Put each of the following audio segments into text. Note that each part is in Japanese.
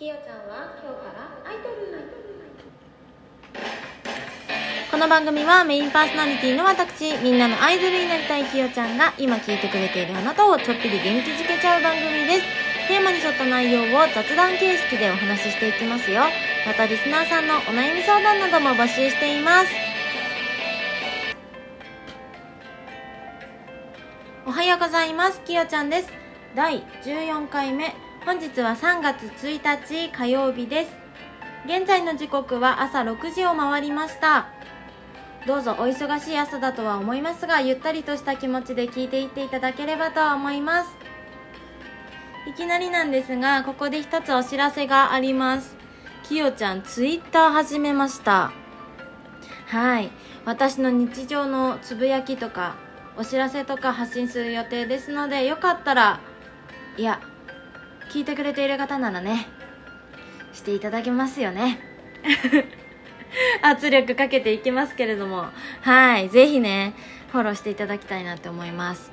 きよちゃんは今日からアイドルこの番組はメインパーソナリティの私みんなのアイドルになりたいきよちゃんが今聞いてくれているあなたをちょっぴり元気づけちゃう番組です。テーマに沿った内容を雑談形式でお話ししていきますよ。またリスナーさんのお悩み相談なども募集しています。おはようございます。きよちゃんです。第14回目。本日は3月1日火曜日です。現在の時刻は朝6時を回りました。どうぞお忙しい朝だとは思いますがゆったりとした気持ちで聞いていっていただければと思います。いきなりなんですがここで一つお知らせがあります。きよちゃんツイッター始めました。はい。私の日常のつぶやきとかお知らせとか発信する予定ですのでよかったらいや聞いてくれている方ならね。していただけますよね。圧力かけていきますけれども。はい。ぜひねフォローしていただきたいなって思います。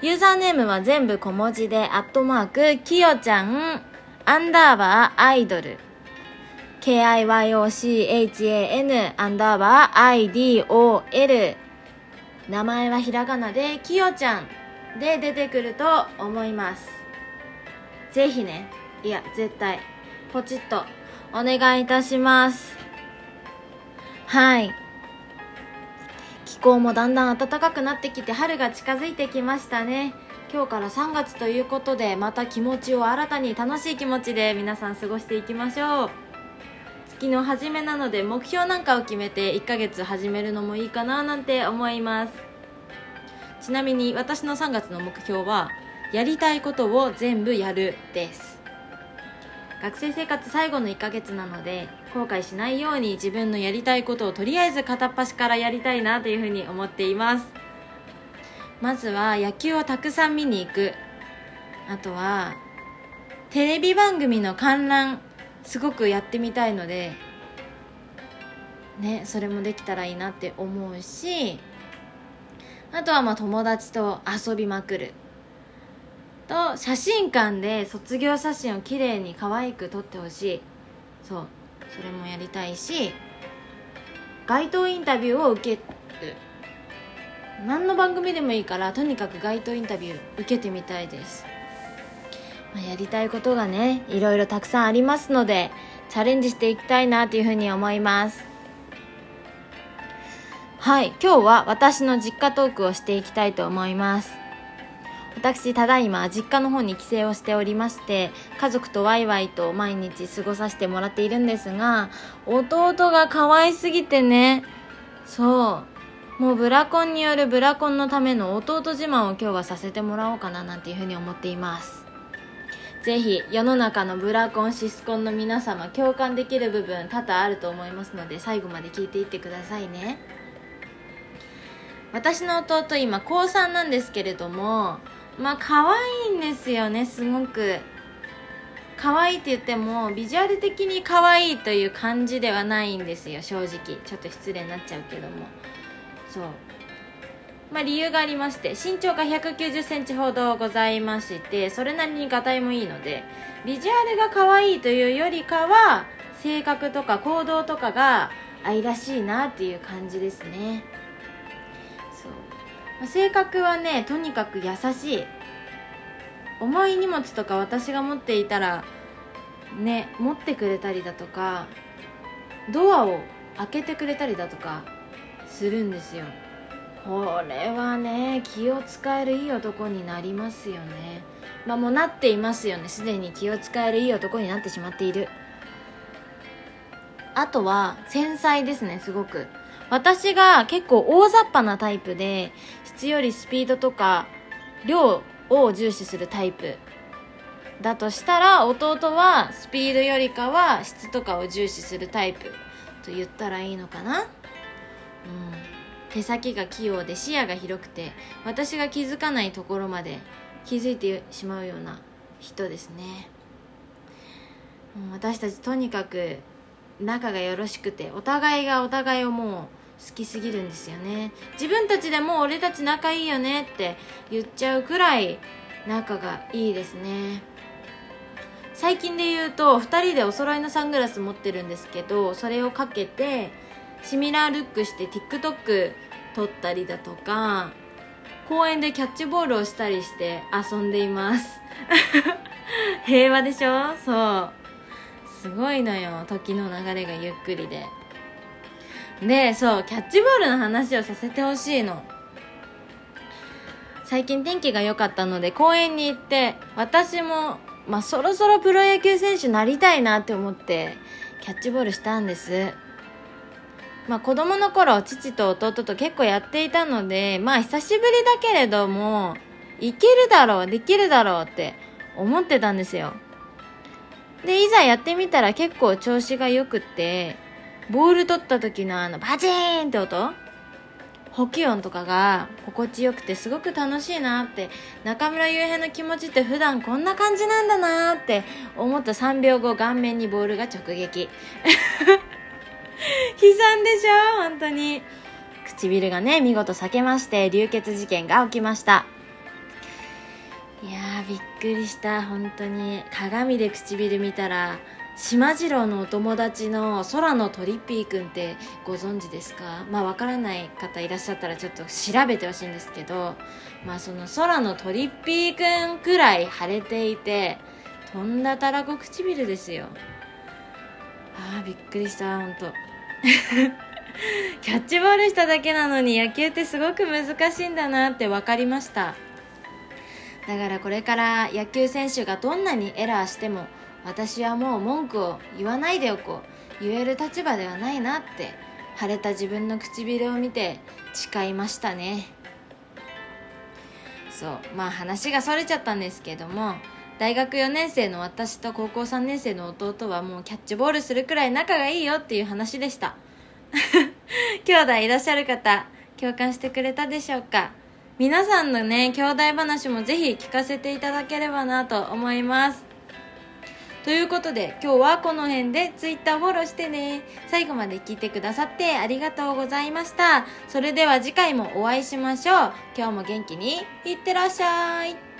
ユーザーネームは全部小文字でアットマークきよちゃん。アンダーバーアイドル。KIYOCHAN アンダーバー IDOL 名前はひらがなできよちゃんで出てくると思います。ぜひねいや絶対ポチッとお願いいたします。はい。気候もだんだん暖かくなってきて春が近づいてきましたね。今日から3月ということでまた気持ちを新たに楽しい気持ちで皆さん過ごしていきましょう。月の初めなので目標なんかを決めて1ヶ月始めるのもいいかななんて思います。ちなみに私の3月の目標はやりたいことを全部やるです。学生生活最後の1ヶ月なので後悔しないように自分のやりたいことをとりあえず片っ端からやりたいなというふうに思っています。まずは野球をたくさん見に行く。あとはテレビ番組の観覧すごくやってみたいのでねそれもできたらいいなって思うしあとはまあ友達と遊びまくる。と写真館で卒業写真をきれいに可愛く撮ってほしい。そう。それもやりたいし街頭インタビューを受ける。何の番組でもいいからとにかく街頭インタビュー受けてみたいです、まあ、やりたいことがねいろいろたくさんありますのでチャレンジしていきたいなというふうに思います。はい。今日は私の実家トークをしていきたいと思います。私ただいま実家の方に帰省をしておりまして家族とワイワイと毎日過ごさせてもらっているんですが弟が可愛すぎてねそうもうブラコンによるブラコンのための弟自慢を今日はさせてもらおうかななんていうふうに思っています。ぜひ世の中のブラコンシスコンの皆様共感できる部分多々あると思いますので最後まで聞いていってくださいね。私の弟今高3なんですけれどもまあ可愛いんですよねすごく。可愛いって言ってもビジュアル的に可愛いという感じではないんですよ正直。ちょっと失礼になっちゃうけども。そう。まあ理由がありまして身長が1 9 0センチほどございましてそれなりにがたいもいいのでビジュアルが可愛いというよりかは性格とか行動とかが愛らしいなっていう感じですね。性格はねとにかく優しい。重い荷物とか私が持っていたらね持ってくれたりだとかドアを開けてくれたりだとかするんですよ。これはね気を使えるいい男になりますよね。まあもうなっていますよね。すでに気を使えるいい男になってしまっている。あとは繊細ですねすごく。私が結構大雑把なタイプで質よりスピードとか量を重視するタイプだとしたら弟はスピードよりかは質とかを重視するタイプと言ったらいいのかな、うん、手先が器用で視野が広くて私が気づかないところまで気づいてしまうような人ですね、私たちとにかく仲がよろしくてお互いがお互いをもう好きすぎるんですよね。自分たちでも俺たち仲いいよねって言っちゃうくらい仲がいいですね。最近で言うと2人でお揃いのサングラス持ってるんですけどそれをかけてシミラールックして TikTok 撮ったりだとか公園でキャッチボールをしたりして遊んでいます。平和でしょ？そう。すごいのよ時の流れがゆっくりで。でそうキャッチボールの話をさせてほしいの。最近天気が良かったので公園に行って私も、まあ、そろそろプロ野球選手になりたいなって思ってキャッチボールしたんです。まあ子供の頃父と弟と結構やっていたのでまあ久しぶりだけれどもいけるだろうできるだろうって思ってたんですよ。でいざやってみたら結構調子が良くってボール取った時のあのバチーンって音？補給音とかが心地よくてすごく楽しいなって中村悠平の気持ちって普段こんな感じなんだなって思った3秒後顔面にボールが直撃。悲惨でしょ？本当に。唇がね見事裂けまして流血事件が起きました。びっくりした本当に鏡で唇見たら島次郎のお友達の空のトリッピーくんってご存知ですか？まあわからない方いらっしゃったらちょっと調べてほしいんですけどまあその空のトリッピーくんくらい腫れていてとんだたらこ唇ですよ。あーびっくりした本当。キャッチボールしただけなのに野球ってすごく難しいんだなって分かりました。だからこれから野球選手がどんなにエラーしても私はもう文句を言わないでおこう。言える立場ではないなって腫れた自分の唇を見て誓いましたね。そう。まあ話がそれちゃったんですけども大学4年生の私と高校3年生の弟はもうキャッチボールするくらい仲がいいよっていう話でした。兄弟いらっしゃる方共感してくれたでしょうか？皆さんのね兄弟話もぜひ聞かせていただければなと思います。ということで今日はこの辺で Twitter フォローしてね。最後まで聞いてくださってありがとうございました。それでは次回もお会いしましょう。今日も元気にいってらっしゃい。